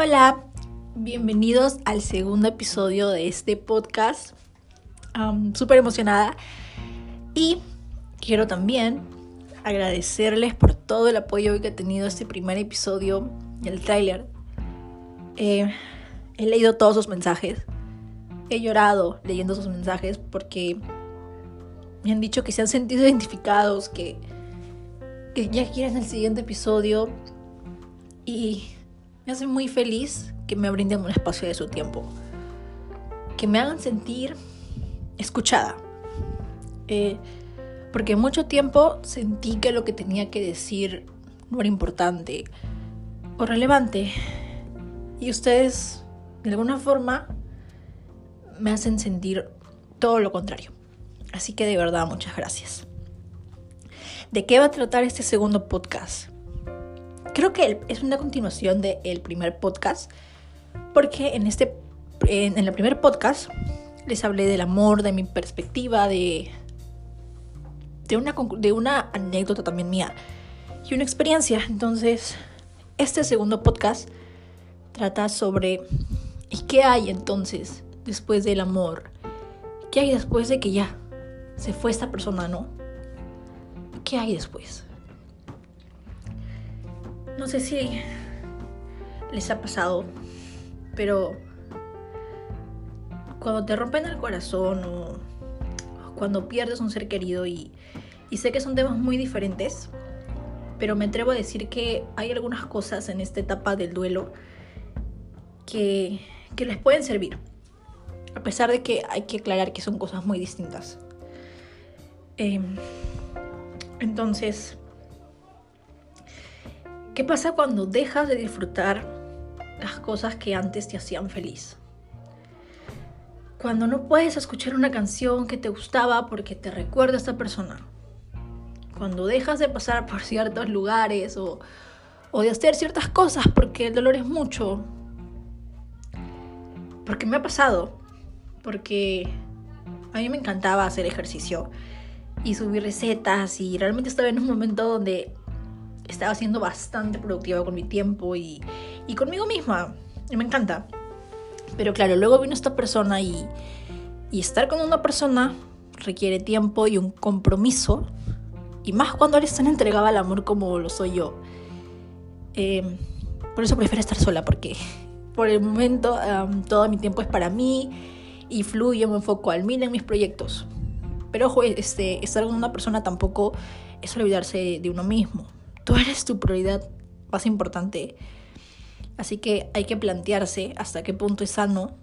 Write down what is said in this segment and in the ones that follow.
Hola, bienvenidos al segundo episodio de este podcast. Súper emocionada. Y quiero también agradecerles por todo el apoyo que ha tenido este primer episodio, el tráiler. Eh, he leído todos sus mensajes. He llorado leyendo sus mensajes porque me han dicho que se han sentido identificados, que, que ya quieren el siguiente episodio. Y me hace muy feliz que me brinden un espacio de su tiempo. Que me hagan sentir escuchada. Eh, porque mucho tiempo sentí que lo que tenía que decir no era importante o relevante. Y ustedes, de alguna forma, me hacen sentir todo lo contrario. Así que de verdad, muchas gracias. ¿De qué va a tratar este segundo podcast? Creo que es una continuación del primer podcast, porque en este en, el primer podcast les hablé del amor, de mi perspectiva, de, de, una, de una anécdota también mía y una experiencia. Entonces, este segundo podcast trata sobre ¿y qué hay entonces después del amor? ¿Qué hay después de que ya se fue esta persona, no? ¿Qué hay después? No sé si les ha pasado, pero cuando te rompen el corazón o cuando pierdes un ser querido y, y sé que son temas muy diferentes, pero me atrevo a decir que hay algunas cosas en esta etapa del duelo que, que les pueden servir, a pesar de que hay que aclarar que son cosas muy distintas. Em, entonces, ¿Qué pasa cuando dejas de disfrutar las cosas que antes te hacían feliz? Cuando no puedes escuchar una canción que te gustaba porque te recuerda a esta persona. Cuando dejas de pasar por ciertos lugares o, o de hacer ciertas cosas porque el dolor es mucho. Porque me ha pasado. Porque a mí me encantaba hacer ejercicio y subir recetas y realmente estaba en un momento donde estaba siendo bastante productiva con mi tiempo y, y conmigo misma. Y me encanta. Pero claro, luego vino esta persona y, y estar con una persona requiere tiempo y un compromiso. Y más cuando eres tan entregada al amor como lo soy yo. Eh, por eso prefiero estar sola, porque por el momento todo mi tiempo es para mí y fluyo, me enfoco al mil en mis proyectos. Pero ojo, este, estar con una persona tampoco es olvidarse de uno mismo tú eres tu prioridad más importante. Así que hay que plantearse hasta qué punto es sano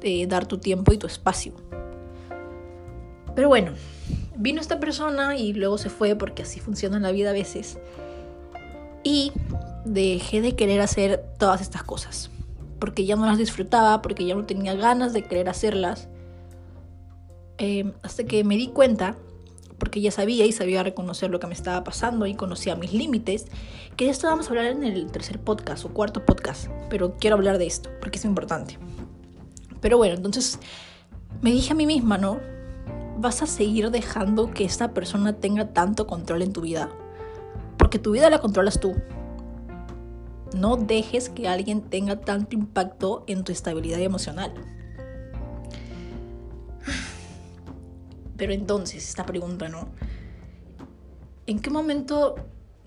de dar tu tiempo y tu espacio. Pero bueno, vino esta persona y luego se fue porque así funciona la vida a veces. Y dejé de querer hacer todas estas cosas. Porque ya no las disfrutaba, porque ya no tenía ganas de querer hacerlas. Eh, hasta que me di cuenta porque ya sabía y sabía reconocer lo que me estaba pasando y conocía mis límites, que de esto vamos a hablar en el tercer podcast o cuarto podcast, pero quiero hablar de esto porque es importante. Pero bueno, entonces me dije a mí misma, ¿no? Vas a seguir dejando que esta persona tenga tanto control en tu vida, porque tu vida la controlas tú. No dejes que alguien tenga tanto impacto en tu estabilidad emocional. Pero entonces, esta pregunta, ¿no? ¿En qué momento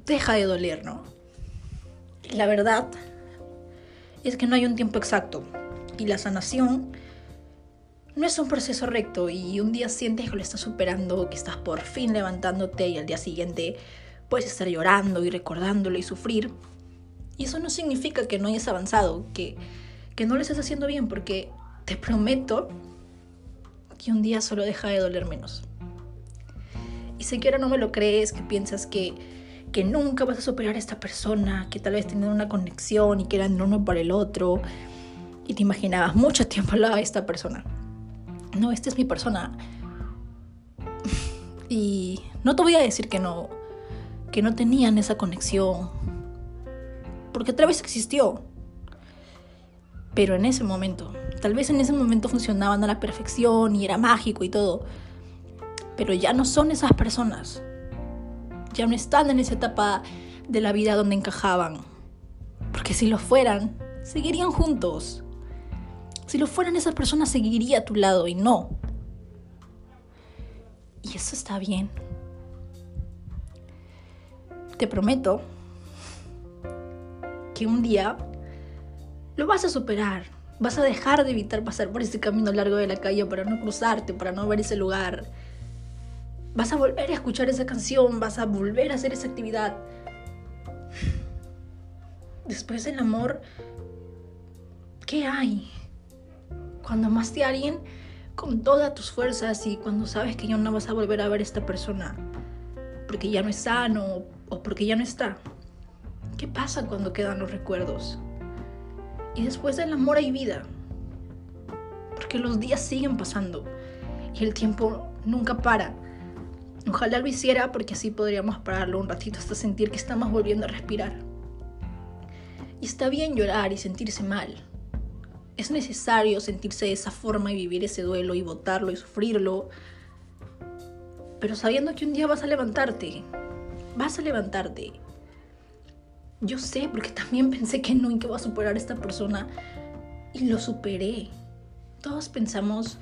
deja de doler, no? La verdad es que no hay un tiempo exacto. Y la sanación no es un proceso recto y un día sientes que lo estás superando, que estás por fin levantándote y al día siguiente puedes estar llorando y recordándolo y sufrir. Y eso no significa que no hayas avanzado, que, que no lo estés haciendo bien, porque te prometo que un día solo deja de doler menos. Y sé que ahora no me lo crees, que piensas que, que nunca vas a superar a esta persona, que tal vez tienen una conexión y que eran uno para el otro, y te imaginabas mucho tiempo al esta persona. No, esta es mi persona. Y no te voy a decir que no, que no tenían esa conexión, porque otra vez existió. Pero en ese momento, tal vez en ese momento funcionaban a la perfección y era mágico y todo. Pero ya no son esas personas. Ya no están en esa etapa de la vida donde encajaban. Porque si lo fueran, seguirían juntos. Si lo fueran, esa persona seguiría a tu lado y no. Y eso está bien. Te prometo que un día lo vas a superar. Vas a dejar de evitar pasar por ese camino largo de la calle para no cruzarte, para no ver ese lugar. Vas a volver a escuchar esa canción, vas a volver a hacer esa actividad. Después del amor, ¿qué hay? Cuando amaste a alguien con todas tus fuerzas y cuando sabes que ya no vas a volver a ver a esta persona porque ya no es sano o porque ya no está. ¿Qué pasa cuando quedan los recuerdos? Y después del amor hay vida. Porque los días siguen pasando y el tiempo nunca para. Ojalá lo hiciera porque así podríamos pararlo un ratito hasta sentir que estamos volviendo a respirar. Y está bien llorar y sentirse mal. Es necesario sentirse de esa forma y vivir ese duelo y votarlo y sufrirlo. Pero sabiendo que un día vas a levantarte. Vas a levantarte. Yo sé, porque también pensé que que iba a superar a esta persona. Y lo superé. Todos pensamos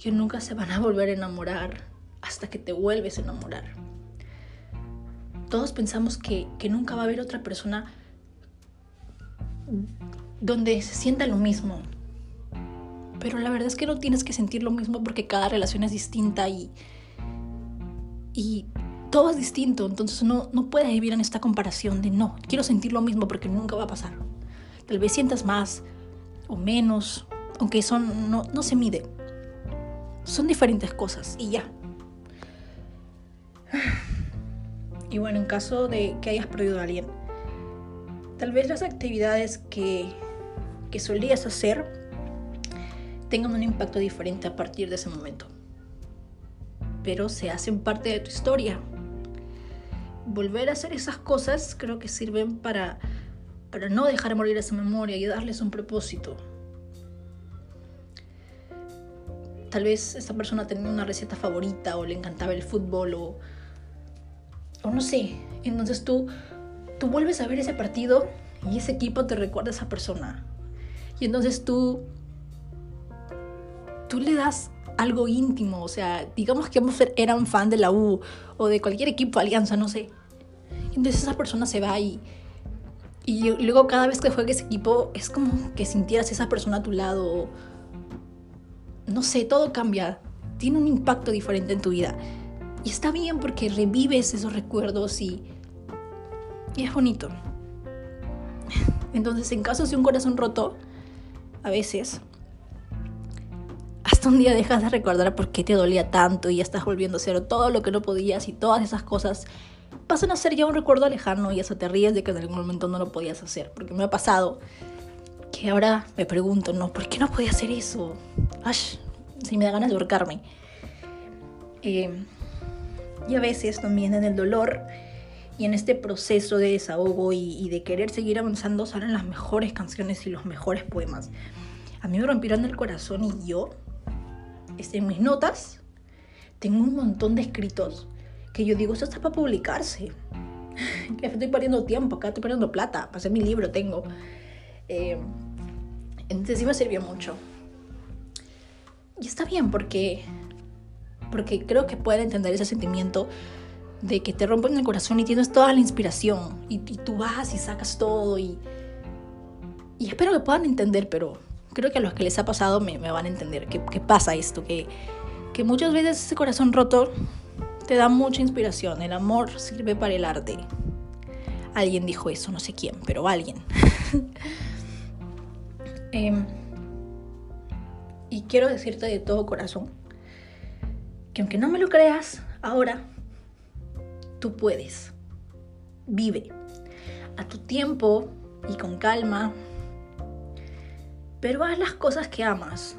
que nunca se van a volver a enamorar hasta que te vuelves a enamorar. Todos pensamos que, que nunca va a haber otra persona donde se sienta lo mismo. Pero la verdad es que no tienes que sentir lo mismo porque cada relación es distinta y, y todo es distinto. Entonces no, no puedes vivir en esta comparación de no, quiero sentir lo mismo porque nunca va a pasar. Tal vez sientas más o menos, aunque eso no, no se mide. Son diferentes cosas y ya. Y bueno, en caso de que hayas perdido a alguien, tal vez las actividades que, que solías hacer tengan un impacto diferente a partir de ese momento. Pero se hacen parte de tu historia. Volver a hacer esas cosas creo que sirven para, para no dejar morir esa memoria y darles un propósito. Tal vez esa persona tenía una receta favorita o le encantaba el fútbol o o no sé. Entonces tú, tú vuelves a ver ese partido y ese equipo te recuerda a esa persona. Y entonces tú, tú le das algo íntimo, o sea, digamos que ambos eran fan de la U o de cualquier equipo, alianza, no sé. Entonces esa persona se va y, y luego cada vez que juegue ese equipo es como que sintieras esa persona a tu lado. No sé, todo cambia. Tiene un impacto diferente en tu vida. Y está bien porque revives esos recuerdos y, y es bonito. Entonces, en caso de un corazón roto, a veces, un día dejas de recordar por qué te dolía tanto y ya estás volviendo a hacer todo lo que no podías y todas esas cosas pasan a ser ya un recuerdo lejano y hasta te ríes de que en algún momento no lo podías hacer. Porque me ha pasado que ahora me pregunto, no, ¿por qué no podía hacer eso? Ash, si me da ganas de ahorcarme. Eh, y a veces también en el dolor y en este proceso de desahogo y, de querer seguir avanzando salen las mejores canciones y los mejores poemas. A mí me rompieron el corazón y yo, este, en mis notas, tengo un montón de escritos que yo digo, esto está para publicarse. que estoy perdiendo tiempo, acá estoy perdiendo plata, para hacer mi libro tengo. Eh, entonces sí me sirvió mucho. Y está bien porque porque creo que pueden entender ese sentimiento de que te rompen el corazón y tienes toda la inspiración y, tú vas y sacas todo y, y espero que puedan entender, pero creo que a los que les ha pasado me, van a entender que, pasa esto, que, que muchas veces ese corazón roto te da mucha inspiración, el amor sirve para el arte. Alguien dijo eso, no sé quién, pero alguien. Em, y quiero decirte de todo corazón que aunque no me lo creas, ahora tú puedes. Vive a tu tiempo y con calma, pero haz las cosas que amas.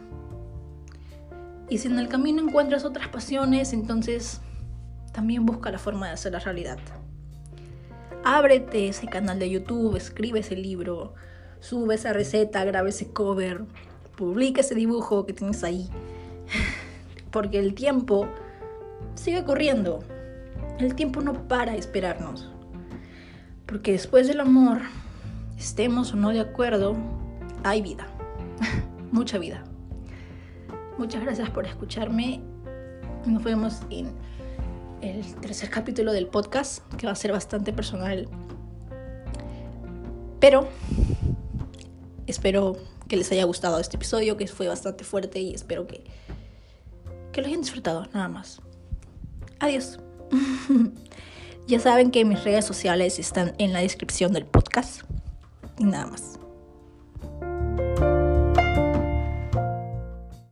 Y si en el camino encuentras otras pasiones, entonces también busca la forma de hacer la realidad. Ábrete ese canal de YouTube, escribe ese libro, sube esa receta, grabe ese cover, publica ese dibujo que tienes ahí porque el tiempo sigue corriendo. El tiempo no para esperarnos. Porque después del amor, estemos o no de acuerdo, hay vida, mucha vida. Muchas gracias por escucharme. Nos vemos en el tercer capítulo del podcast, que va a ser bastante personal. Pero espero que les haya gustado este episodio, que fue bastante fuerte y espero que, que lo hayan disfrutado, nada más. Adiós. ya saben que mis redes sociales están en la descripción del podcast. Y nada más.